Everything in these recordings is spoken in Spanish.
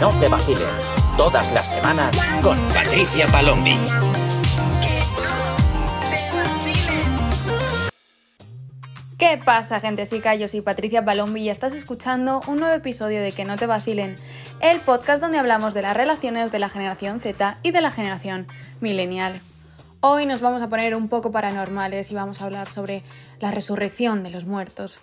no te vacilen. Todas las semanas con Patricia Palombi. ¿Qué pasa, gente? Yo soy Patricia Palombi y estás escuchando un nuevo episodio de Que no te vacilen, el podcast donde hablamos de las relaciones de la generación Z y de la generación millennial. Hoy nos vamos a poner un poco paranormales y vamos a hablar sobre la resurrección de los muertos.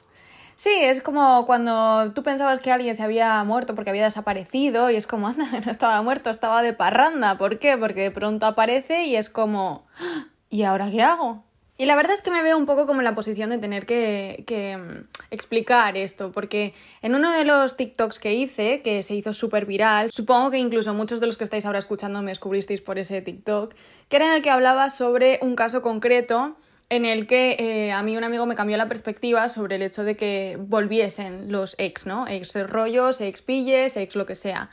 Sí, es como cuando tú pensabas que alguien se había muerto porque había desaparecido y es como, anda, no estaba muerto, estaba de parranda. ¿Por qué? Porque de pronto aparece y es como, ¡Ah! ¿y ahora qué hago? Y la verdad es que me veo un poco como en la posición de tener que, que mm, explicar esto, porque en uno de los TikToks que hice, que se hizo súper viral, supongo que incluso muchos de los que estáis ahora escuchando me descubristeis por ese TikTok, que era en el que hablaba sobre un caso concreto en el que eh, a mí un amigo me cambió la perspectiva sobre el hecho de que volviesen los ex, ¿no? Ex rollos, ex pilles, ex lo que sea.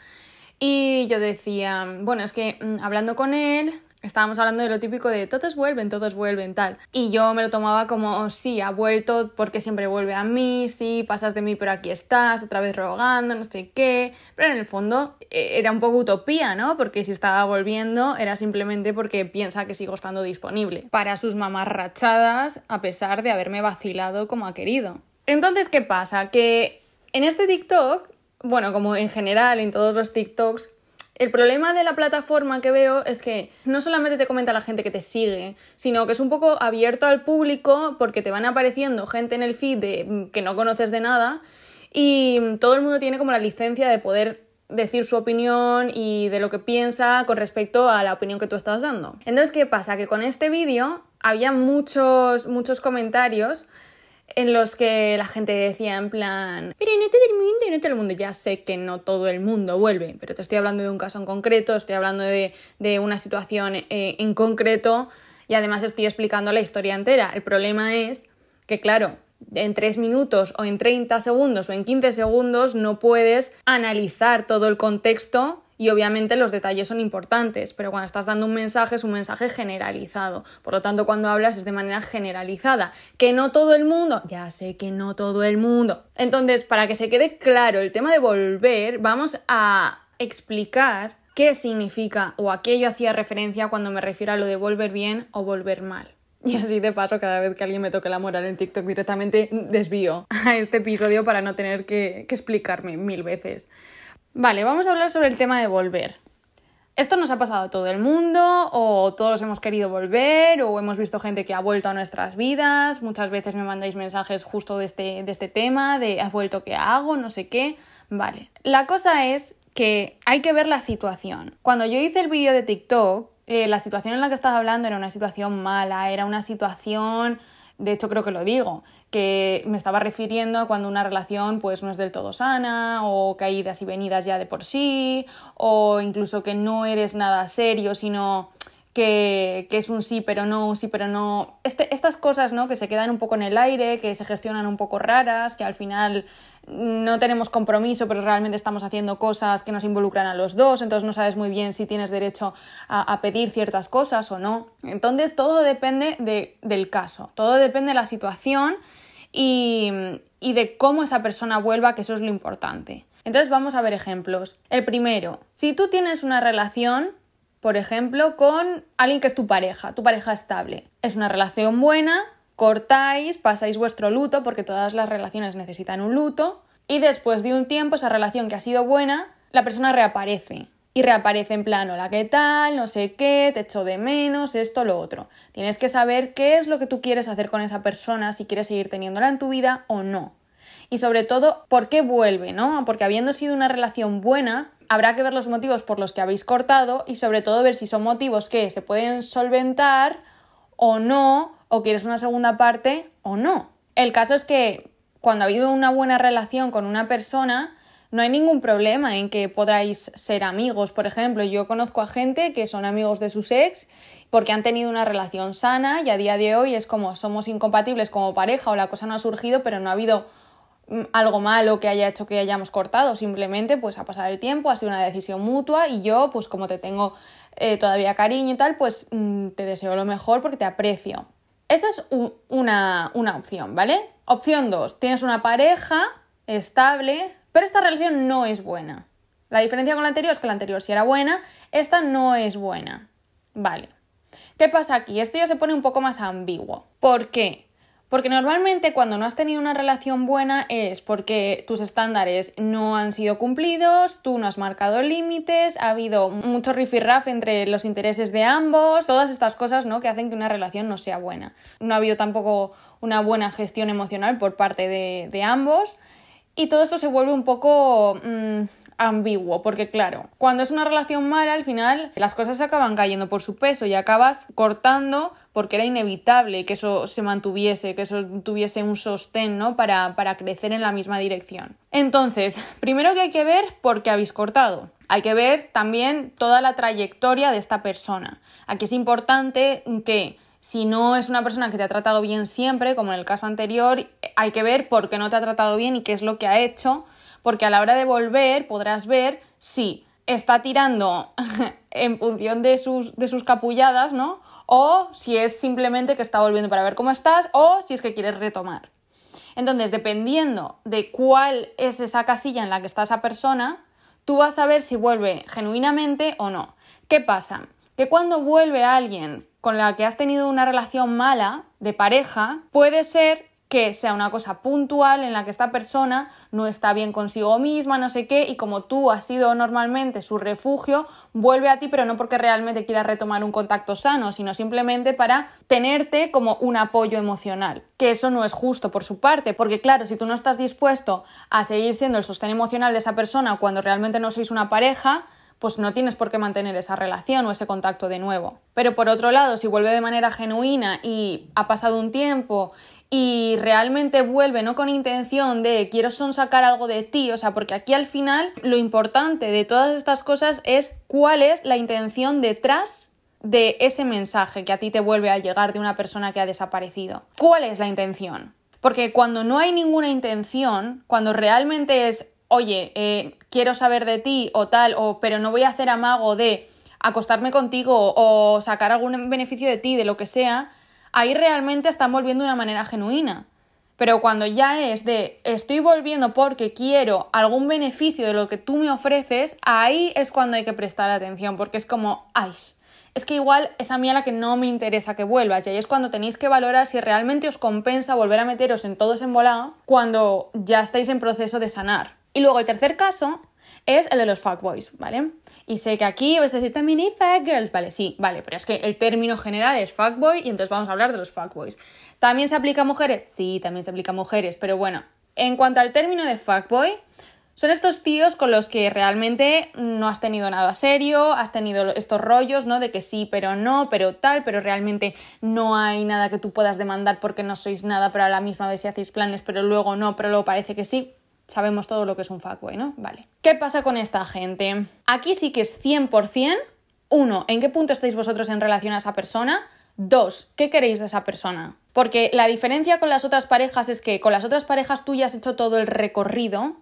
Y yo decía, bueno, es que mm, hablando con él, estábamos hablando de lo típico de todos vuelven, todos vuelven, tal. Y yo me lo tomaba como, sí, ha vuelto porque siempre vuelve a mí, sí, pasas de mí pero aquí estás, otra vez rogando, no sé qué. Pero en el fondo e, era un poco utopía, ¿no? Porque si estaba volviendo era simplemente porque piensa que sigo estando disponible para sus mamás rachadas a pesar de haberme vacilado como ha querido. Entonces, ¿qué pasa? Que en este TikTok, bueno, como en general en todos los TikToks, el problema de la plataforma que veo es que no solamente te comenta la gente que te sigue, sino que es un poco abierto al público porque te van apareciendo gente en el feed mm, que no conoces de nada y todo el mundo tiene como la licencia de poder decir su opinión y de lo que piensa con respecto a la opinión que tú estás dando. Entonces, ¿qué pasa? Que con este vídeo había muchos, muchos comentarios en los que la gente decía en plan, pero no todo el mundo, no el mundo, ya sé que no todo el mundo vuelve, pero te estoy hablando de un caso en concreto, estoy hablando de, una situación eh, en concreto y además estoy explicando la historia entera. El problema es que, claro, en 3 minutos o en 30 segundos o en 15 segundos no puedes analizar todo el contexto y obviamente los detalles son importantes, pero cuando estás dando un mensaje es un mensaje generalizado. Por lo tanto, cuando hablas es de manera generalizada. Que no todo el mundo, ya sé que no todo el mundo. Entonces, para que se quede claro el tema de volver, vamos a explicar qué significa o a qué yo hacía referencia cuando me refiero a lo de volver bien o volver mal. Y así de paso, cada vez que alguien me toque la moral en TikTok directamente desvío a este episodio para no tener que, que explicarme mil veces. Vale, vamos a hablar sobre el tema de volver. Esto nos ha pasado a todo el mundo, o todos hemos querido volver, o hemos visto gente que ha vuelto a nuestras vidas. Muchas veces me mandáis mensajes justo de este, de este tema, de has vuelto, ¿qué hago? No sé qué. Vale. La cosa es que hay que ver la situación. Cuando yo hice el vídeo de TikTok, eh, la situación en la que estaba hablando era una situación mala, era una situación de hecho creo que lo digo, que me estaba refiriendo a cuando una relación pues no es del todo sana o caídas y venidas ya de por sí o incluso que no eres nada serio sino que, que es un sí pero no, un sí pero no. Este, estas cosas ¿no? que se quedan un poco en el aire, que se gestionan un poco raras, que al final no tenemos compromiso, pero realmente estamos haciendo cosas que nos involucran a los dos, entonces no sabes muy bien si tienes derecho a, pedir ciertas cosas o no. Entonces todo depende del caso, todo depende de la situación y, y de cómo esa persona vuelva, que eso es lo importante. Entonces vamos a ver ejemplos. El primero, si tú tienes una relación por ejemplo, con alguien que es tu pareja, tu pareja estable. Es una relación buena, cortáis, pasáis vuestro luto, porque todas las relaciones necesitan un luto, y después de un tiempo esa relación que ha sido buena, la persona reaparece. Y reaparece en plan, hola, ¿qué tal? No sé qué, te echo de menos, esto, lo otro. Tienes que saber qué es lo que tú quieres hacer con esa persona, si quieres seguir teniéndola en tu vida o no. Y sobre todo, ¿por qué vuelve? ¿no? Porque habiendo sido una relación buena, habrá que ver los motivos por los que habéis cortado y sobre todo ver si son motivos que se pueden solventar o no o quieres una segunda parte o no. El caso es que cuando ha habido una buena relación con una persona, no hay ningún problema en que podáis ser amigos. Por ejemplo, yo conozco a gente que son amigos de sus ex porque han tenido una relación sana y a día de hoy es como somos incompatibles como pareja o la cosa no ha surgido, pero no ha habido mm, algo malo que haya hecho que hayamos cortado, simplemente pues ha pasado el tiempo, ha sido una decisión mutua y yo pues como te tengo eh, todavía cariño y tal, pues mm, te deseo lo mejor porque te aprecio. Esa es una, opción, ¿vale? Opción 2. Tienes una pareja estable, pero esta relación no es buena. La diferencia con la anterior es que la anterior sí era buena, esta no es buena. Vale. ¿Qué pasa aquí? Esto ya se pone un poco más ambiguo. ¿Por qué? Porque normalmente cuando no has tenido una relación buena es porque tus estándares no han sido cumplidos, tú no has marcado límites, ha habido mucho rifirraf entre los intereses de ambos, todas estas cosas ¿no? que hacen que una relación no sea buena. No ha habido tampoco una buena gestión emocional por parte de, ambos y todo esto se vuelve un poco mm, ambiguo, porque claro, cuando es una relación mala, al final las cosas acaban cayendo por su peso y acabas cortando porque era inevitable que eso se mantuviese, que eso tuviese un sostén, ¿no? Para, para crecer en la misma dirección. Entonces, primero que hay que ver por qué habéis cortado. Hay que ver también toda la trayectoria de esta persona. Aquí es importante que si no es una persona que te ha tratado bien siempre, como en el caso anterior, hay que ver por qué no te ha tratado bien y qué es lo que ha hecho porque a la hora de volver podrás ver si está tirando en función de sus, de sus capulladas, ¿no? O si es simplemente que está volviendo para ver cómo estás, o si es que quieres retomar. Entonces, dependiendo de cuál es esa casilla en la que está esa persona, tú vas a ver si vuelve genuinamente o no. ¿Qué pasa? Que cuando vuelve alguien con la que has tenido una relación mala de pareja, puede ser que sea una cosa puntual en la que esta persona no está bien consigo misma, no sé qué, y como tú has sido normalmente su refugio, vuelve a ti, pero no porque realmente quiera retomar un contacto sano, sino simplemente para tenerte como un apoyo emocional. Que eso no es justo por su parte, porque claro, si tú no estás dispuesto a seguir siendo el sostén emocional de esa persona cuando realmente no sois una pareja, pues no tienes por qué mantener esa relación o ese contacto de nuevo. Pero por otro lado, si vuelve de manera genuina y ha pasado un tiempo y realmente vuelve no con intención de quiero sonsacar algo de ti, o sea, porque aquí al final lo importante de todas estas cosas es cuál es la intención detrás de ese mensaje que a ti te vuelve a llegar de una persona que ha desaparecido. ¿Cuál es la intención? Porque cuando no hay ninguna intención, cuando realmente es, oye, eh, quiero saber de ti o tal, o pero no voy a hacer amago de acostarme contigo o sacar algún beneficio de ti, de lo que sea, ahí realmente están volviendo de una manera genuina. Pero cuando ya es de estoy volviendo porque quiero algún beneficio de lo que tú me ofreces, ahí es cuando hay que prestar atención, porque es como, ay, es que igual es a mí a la que no me interesa que vuelvas, y ahí es cuando tenéis que valorar si realmente os compensa volver a meteros en todo ese embolado cuando ya estáis en proceso de sanar. Y luego el tercer caso es el de los fuckboys, ¿vale? Y sé que aquí vais a decir también hay girls, vale, sí, vale, pero es que el término general es fuckboy y entonces vamos a hablar de los fuckboys. ¿También se aplica a mujeres? Sí, también se aplica a mujeres, pero bueno, en cuanto al término de fuckboy, son estos tíos con los que realmente no has tenido nada serio, has tenido estos rollos, ¿no? De que sí, pero no, pero tal, pero realmente no hay nada que tú puedas demandar porque no sois nada, pero a la misma vez si hacéis planes, pero luego no, pero luego parece que sí. Sabemos todo lo que es un fuckboy, ¿no? Vale. ¿Qué pasa con esta gente? Aquí sí que es 100%. Uno, ¿en qué punto estáis vosotros en relación a esa persona? Dos, ¿qué queréis de esa persona? Porque la diferencia con las otras parejas es que con las otras parejas tú ya has hecho todo el recorrido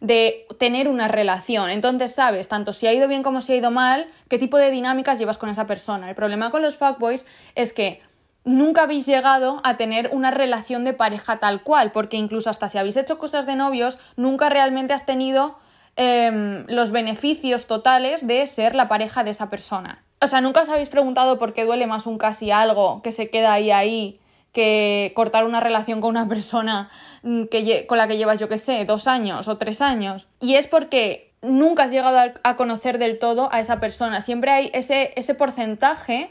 de tener una relación. Entonces sabes, tanto si ha ido bien como si ha ido mal, qué tipo de dinámicas llevas con esa persona. El problema con los fuckboys es que nunca habéis llegado a tener una relación de pareja tal cual, porque incluso hasta si habéis hecho cosas de novios, nunca realmente has tenido em, los beneficios totales de ser la pareja de esa persona. O sea, nunca os habéis preguntado por qué duele más un casi algo que se queda ahí ahí que cortar una relación con una persona mm, que, con la que llevas, yo qué sé, dos años o tres años. Y es porque nunca has llegado a, conocer del todo a esa persona. Siempre hay ese, ese porcentaje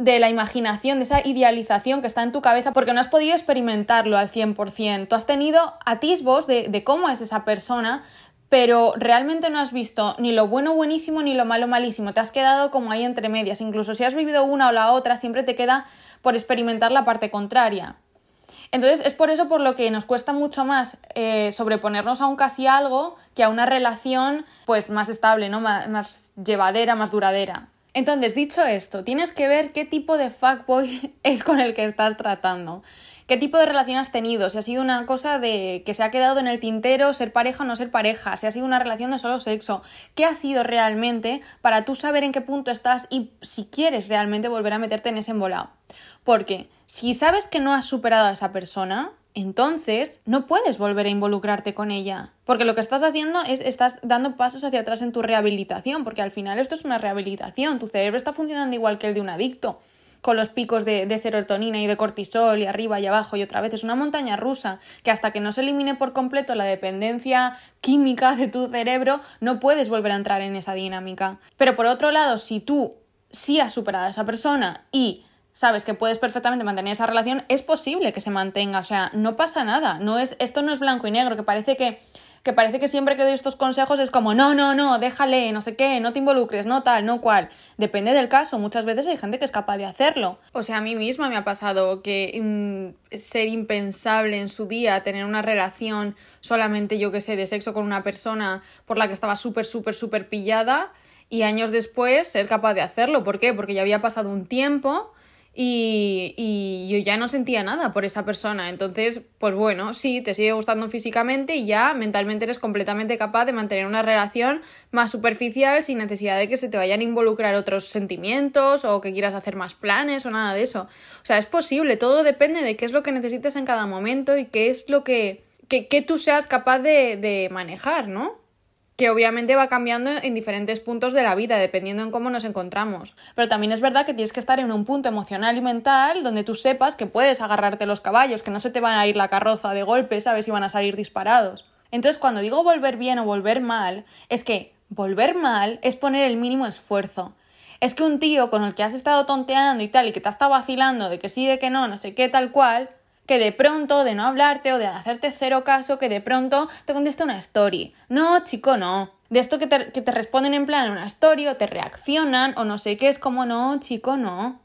de la imaginación, de esa idealización que está en tu cabeza, porque no has podido experimentarlo al 100%. Tú has tenido atisbos de, de cómo es esa persona, pero realmente no has visto ni lo bueno buenísimo ni lo malo malísimo. Te has quedado como ahí entre medias. Incluso si has vivido una o la otra, siempre te queda por experimentar la parte contraria. Entonces es por eso por lo que nos cuesta mucho más eh, sobreponernos a un casi algo que a una relación pues más estable, ¿no? más llevadera, más duradera. Entonces, dicho esto, tienes que ver qué tipo de fuckboy es con el que estás tratando. ¿Qué tipo de relación has tenido? Si ha sido una cosa de que se ha quedado en el tintero ser pareja o no ser pareja, si ha sido una relación de solo sexo, ¿qué ha sido realmente para tú saber en qué punto estás y si quieres realmente volver a meterte en ese embolado? Porque si sabes que no has superado a esa persona, entonces no puedes volver a involucrarte con ella. Porque lo que estás haciendo es estás dando pasos hacia atrás en tu rehabilitación, porque al final esto es una rehabilitación, tu cerebro está funcionando igual que el de un adicto con los picos de, serotonina y de cortisol y arriba y abajo y otra vez. Es una montaña rusa que hasta que no se elimine por completo la dependencia química de tu cerebro, no puedes volver a entrar en esa dinámica. Pero por otro lado, si tú sí has superado a esa persona y sabes que puedes perfectamente mantener esa relación, es posible que se mantenga, o sea, no pasa nada, no es esto no es blanco y negro, que parece que que parece que siempre que doy estos consejos es como, no, no, no, déjale, no sé qué, no te involucres, no tal, no cual. Depende del caso, muchas veces hay gente que es capaz de hacerlo. O sea, a mí misma me ha pasado que mm, ser impensable en su día, tener una relación solamente, yo que sé, de sexo con una persona por la que estaba súper, súper, súper pillada y años después ser capaz de hacerlo. ¿Por qué? Porque ya había pasado un tiempo y, yo ya no sentía nada por esa persona. Entonces, pues bueno, sí, te sigue gustando físicamente y ya mentalmente eres completamente capaz de mantener una relación más superficial sin necesidad de que se te vayan a involucrar otros sentimientos o que quieras hacer más planes o nada de eso. O sea, es posible, todo depende de qué es lo que necesites en cada momento y qué es lo que, que, que tú seas capaz de, de manejar, ¿no? Que obviamente va cambiando en diferentes puntos de la vida, dependiendo en cómo nos encontramos. Pero también es verdad que tienes que estar en un punto emocional y mental donde tú sepas que puedes agarrarte los caballos, que no se te van a ir la carroza de golpe, sabes si van a salir disparados. Entonces, cuando digo volver bien o volver mal, es que volver mal es poner el mínimo esfuerzo. Es que un tío con el que has estado tonteando y tal y que te ha estado vacilando de que sí, de que no, no sé qué, tal cual, que de pronto, de no hablarte o de hacerte cero caso, que de pronto te conteste una story. No, chico, no. De esto que te, que te responden en plan una story o te reaccionan o no sé qué, es como no, chico, no.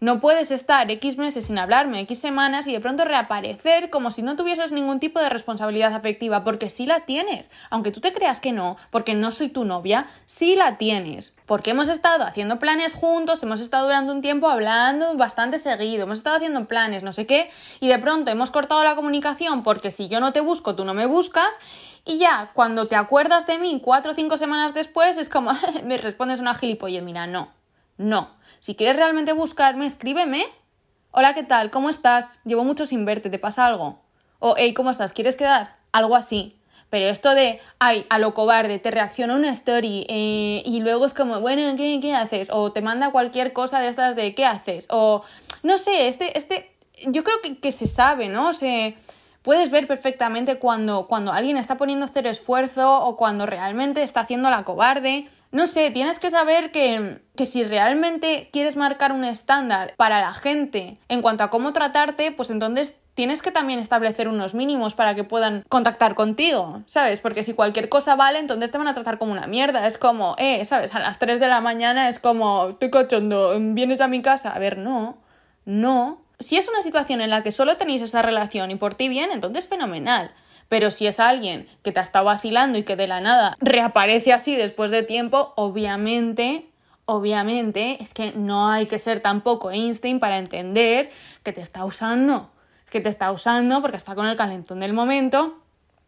No puedes estar X meses sin hablarme, X semanas y de pronto reaparecer como si no tuvieses ningún tipo de responsabilidad afectiva, porque sí la tienes. Aunque tú te creas que no, porque no soy tu novia, sí la tienes. Porque hemos estado haciendo planes juntos, hemos estado durante un tiempo hablando bastante seguido, hemos estado haciendo planes, no sé qué, y de pronto hemos cortado la comunicación porque si yo no te busco, tú no me buscas, y ya cuando te acuerdas de mí cuatro o cinco semanas después es como me respondes una gilipollez, mira, no, no. Si quieres realmente buscarme, escríbeme. Hola, ¿qué tal? ¿Cómo estás? Llevo mucho sin verte, ¿te pasa algo? O, hey, ¿cómo estás? ¿Quieres quedar? Algo así. Pero esto de, ay, a lo cobarde, te reacciona una story eh, y luego es como, bueno, ¿qué, ¿qué haces? O te manda cualquier cosa de estas de, ¿qué haces? O, no sé, este, este, yo creo que, que se sabe, ¿no? Se, puedes ver perfectamente cuando, cuando alguien está poniendo cero esfuerzo o cuando realmente está haciendo la cobarde. No sé, tienes que saber que, que si realmente quieres marcar un estándar para la gente en cuanto a cómo tratarte, pues entonces tienes que también establecer unos mínimos para que puedan contactar contigo, ¿sabes? Porque si cualquier cosa vale, entonces te van a tratar como una mierda. Es como, eh, ¿sabes? A las 3 de la mañana es como, estoy cochondo, vienes a mi casa. A ver, no, no si es una situación en la que solo tenéis esa relación y por ti bien, entonces fenomenal. Pero si es alguien que te ha estado vacilando y que de la nada reaparece así después de tiempo, obviamente, obviamente, es que no hay que ser tampoco Einstein para entender que te está usando. Que te está usando porque está con el calentón del momento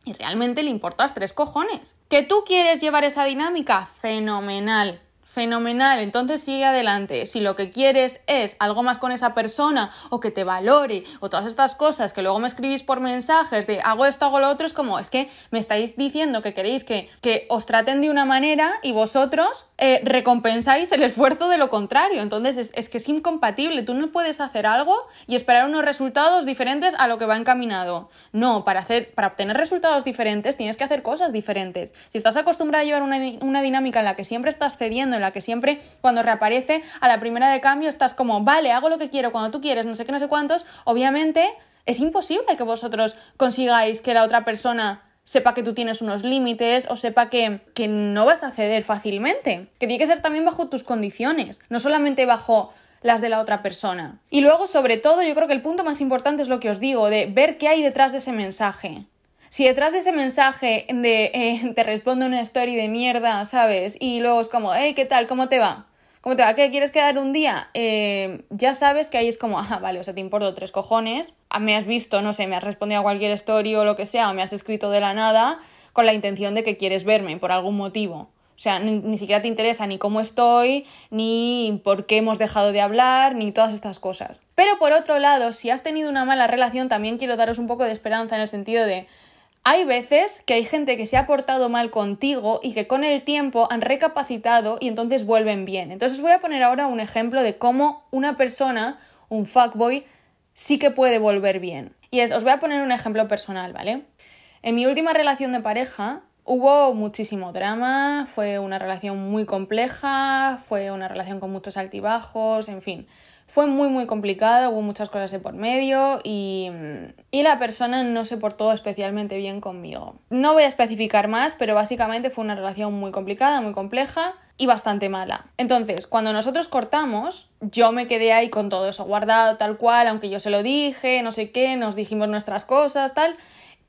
y realmente le importas tres cojones. ¿Que tú quieres llevar esa dinámica? Fenomenal fenomenal, entonces sigue adelante. Si lo que quieres es algo más con esa persona o que te valore o todas estas cosas que luego me escribís por mensajes de hago esto, hago lo otro, es como, es que me estáis diciendo que queréis que, que os traten de una manera y vosotros eh, recompensáis el esfuerzo de lo contrario. Entonces es, es, que es incompatible. Tú no puedes hacer algo y esperar unos resultados diferentes a lo que va encaminado. No, para, hacer, para obtener resultados diferentes tienes que hacer cosas diferentes. Si estás acostumbrado a llevar una, una dinámica en la que siempre estás cediendo, la que siempre cuando reaparece a la primera de cambio estás como, vale, hago lo que quiero cuando tú quieres, no sé qué, no sé cuántos, obviamente es imposible que vosotros consigáis que la otra persona sepa que tú tienes unos límites o sepa que, que no vas a ceder fácilmente. Que tiene que ser también bajo tus condiciones, no solamente bajo las de la otra persona. Y luego, sobre todo, yo creo que el punto más importante es lo que os digo, de ver qué hay detrás de ese mensaje. Si detrás de ese mensaje de eh, te responde una story de mierda, ¿sabes? Y luego es como, hey, ¿qué tal? ¿Cómo te va? ¿Cómo te va? ¿Qué quieres quedar un día? Eh, ya sabes que ahí es como, ah, vale, o sea, te importo tres cojones. Ah, me has visto, no sé, me has respondido a cualquier story o lo que sea, o me has escrito de la nada con la intención de que quieres verme por algún motivo. O sea, ni, siquiera te interesa ni cómo estoy, ni por qué hemos dejado de hablar, ni todas estas cosas. Pero por otro lado, si has tenido una mala relación, también quiero daros un poco de esperanza en el sentido de hay veces que hay gente que se ha portado mal contigo y que con el tiempo han recapacitado y entonces vuelven bien. Entonces voy a poner ahora un ejemplo de cómo una persona, un fuckboy, sí que puede volver bien. Y es, os voy a poner un ejemplo personal, ¿vale? En mi última relación de pareja hubo muchísimo drama, fue una relación muy compleja, fue una relación con muchos altibajos, en fin. Fue muy muy complicado, hubo muchas cosas de por medio y, y, la persona no se portó especialmente bien conmigo. No voy a especificar más, pero básicamente fue una relación muy complicada, muy compleja y bastante mala. Entonces, cuando nosotros cortamos, yo me quedé ahí con todo eso guardado tal cual, aunque yo se lo dije, no sé qué, nos dijimos nuestras cosas, tal,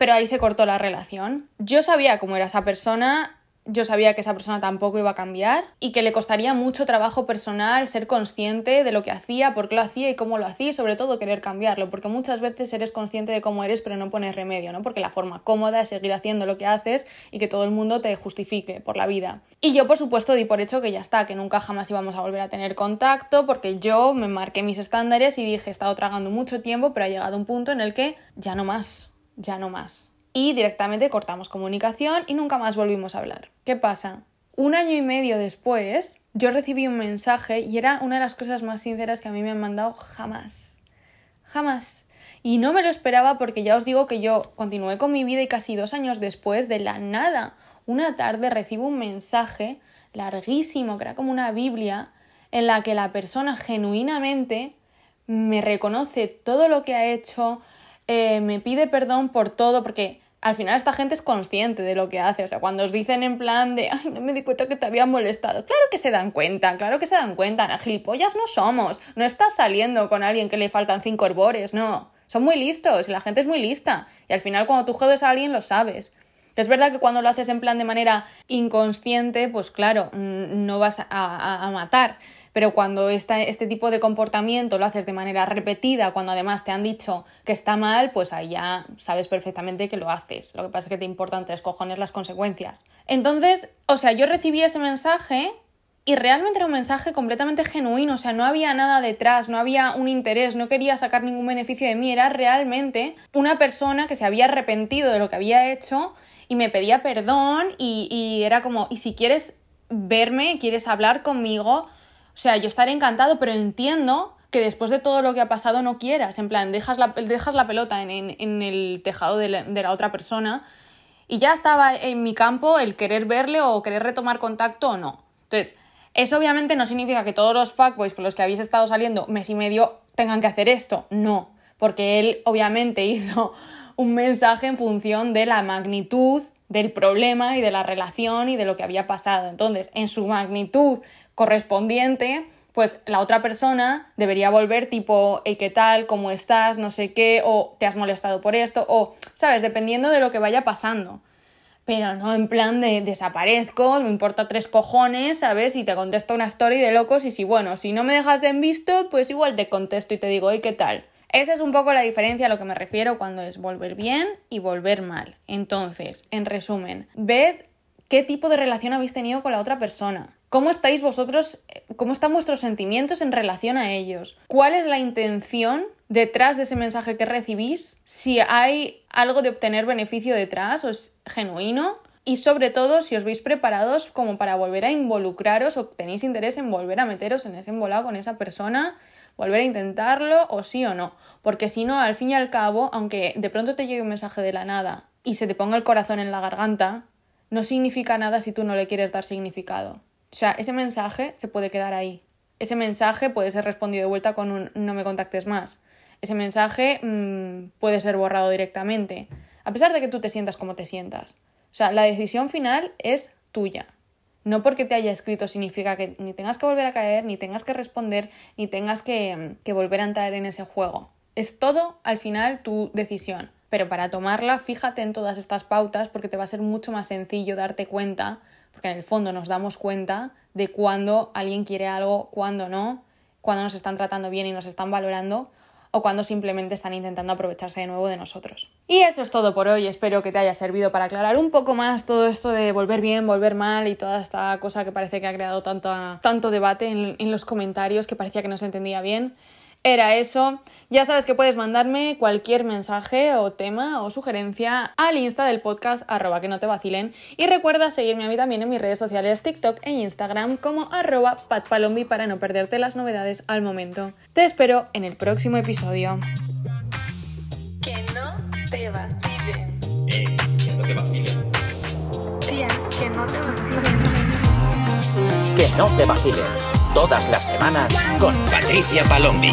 pero ahí se cortó la relación. Yo sabía cómo era esa persona, yo sabía que esa persona tampoco iba a cambiar y que le costaría mucho trabajo personal ser consciente de lo que hacía, por qué lo hacía y cómo lo hacía y sobre todo querer cambiarlo, porque muchas veces eres consciente de cómo eres pero no pones remedio, ¿no? Porque la forma cómoda es seguir haciendo lo que haces y que todo el mundo te justifique por la vida. Y yo por supuesto di por hecho que ya está, que nunca jamás íbamos a volver a tener contacto porque yo me marqué mis estándares y dije he estado tragando mucho tiempo pero ha llegado un punto en el que ya no más, ya no más y directamente cortamos comunicación y nunca más volvimos a hablar. ¿Qué pasa? Un año y medio después, yo recibí un mensaje y era una de las cosas más sinceras que a mí me han mandado jamás. Jamás. Y no me lo esperaba porque ya os digo que yo continué con mi vida y casi dos años después, de la nada, una tarde recibo un mensaje larguísimo, que era como una Biblia, en la que la persona genuinamente me reconoce todo lo que ha hecho, eh, me pide perdón por todo, porque al final esta gente es consciente de lo que hace. O sea, cuando os dicen en plan de, ay, no me di cuenta que te había molestado. Claro que se dan cuenta, claro que se dan cuenta. A gilipollas no somos. No estás saliendo con alguien que le faltan cinco herbores, no. Son muy listos y la gente es muy lista. Y al final cuando tú jodes a alguien lo sabes. Es verdad que cuando lo haces en plan de manera inconsciente, pues claro, no vas a, a matar pero cuando este tipo de comportamiento lo haces de manera repetida, cuando además te han dicho que está mal, pues ahí ya sabes perfectamente que lo haces. Lo que pasa es que te importan tres cojones las consecuencias. Entonces, o sea, yo recibí ese mensaje y realmente era un mensaje completamente genuino, o sea, no había nada detrás, no había un interés, no quería sacar ningún beneficio de mí, era realmente una persona que se había arrepentido de lo que había hecho y me pedía perdón y era como, y si quieres verme, quieres hablar conmigo, o sea, yo estaré encantado, pero entiendo que después de todo lo que ha pasado no quieras. En plan, dejas la, dejas la pelota en, el tejado de la, otra persona y ya estaba en mi campo el querer verle o querer retomar contacto o no. Entonces, eso obviamente no significa que todos los fuckboys con los que habéis estado saliendo mes y medio tengan que hacer esto. No, porque él obviamente hizo un mensaje en función de la magnitud del problema y de la relación y de lo que había pasado. Entonces, en su magnitud correspondiente, pues la otra persona debería volver tipo, hey, ¿qué tal? ¿Cómo estás? No sé qué, o te has molestado por esto, o, ¿sabes? Dependiendo de lo que vaya pasando. Pero no en plan de desaparezco, me importa tres cojones, ¿sabes? Y te contesto una story de locos y si, bueno, si no me dejas de en visto, pues igual te contesto y te digo, hey, ¿qué tal? Esa es un poco la diferencia a lo que me refiero cuando es volver bien y volver mal. Entonces, en resumen, ved qué tipo de relación habéis tenido con la otra persona. ¿Cómo estáis vosotros, cómo están vuestros sentimientos en relación a ellos? ¿Cuál es la intención detrás de ese mensaje que recibís? Si hay algo de obtener beneficio detrás o es genuino. Y sobre todo, si os veis preparados como para volver a involucraros o tenéis interés en volver a meteros en ese embolado con esa persona, volver a intentarlo o sí o no. Porque si no, al fin y al cabo, aunque de pronto te llegue un mensaje de la nada y se te ponga el corazón en la garganta, no significa nada si tú no le quieres dar significado. O sea, ese mensaje se puede quedar ahí. Ese mensaje puede ser respondido de vuelta con un no me contactes más. Ese mensaje mmm, puede ser borrado directamente, a pesar de que tú te sientas como te sientas. O sea, la decisión final es tuya. No porque te haya escrito significa que ni tengas que volver a caer, ni tengas que responder, ni tengas que, que volver a entrar en ese juego. Es todo al final tu decisión. Pero para tomarla, fíjate en todas estas pautas porque te va a ser mucho más sencillo darte cuenta porque en el fondo nos damos cuenta de cuándo alguien quiere algo, cuándo no, cuándo nos están tratando bien y nos están valorando, o cuando simplemente están intentando aprovecharse de nuevo de nosotros. Y eso es todo por hoy, espero que te haya servido para aclarar un poco más todo esto de volver bien, volver mal y toda esta cosa que parece que ha creado tanto debate en, en los comentarios que parecía que no se entendía bien era eso. Ya sabes que puedes mandarme cualquier mensaje o tema o sugerencia al insta del podcast arroba que no te vacilen y recuerda seguirme a mí también en mis redes sociales TikTok e Instagram como arroba patpalombi para no perderte las novedades al momento. Te espero en el próximo episodio. Que no te vacilen. Eh, que no te vacilen. Tía, que no te vacilen. Que no te vacilen. Todas las semanas con Patricia Palombi.